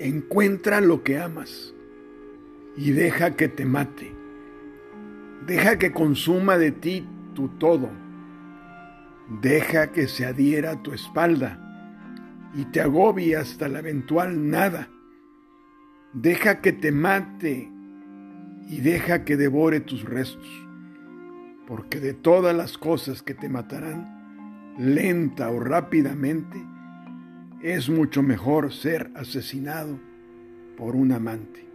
Encuentra lo que amas y deja que te mate. Deja que consuma de ti tu todo. Deja que se adhiera a tu espalda y te agobie hasta la eventual nada. Deja que te mate y deja que devore tus restos, porque de todas las cosas que te matarán, lenta o rápidamente, es mucho mejor ser asesinado por un amante.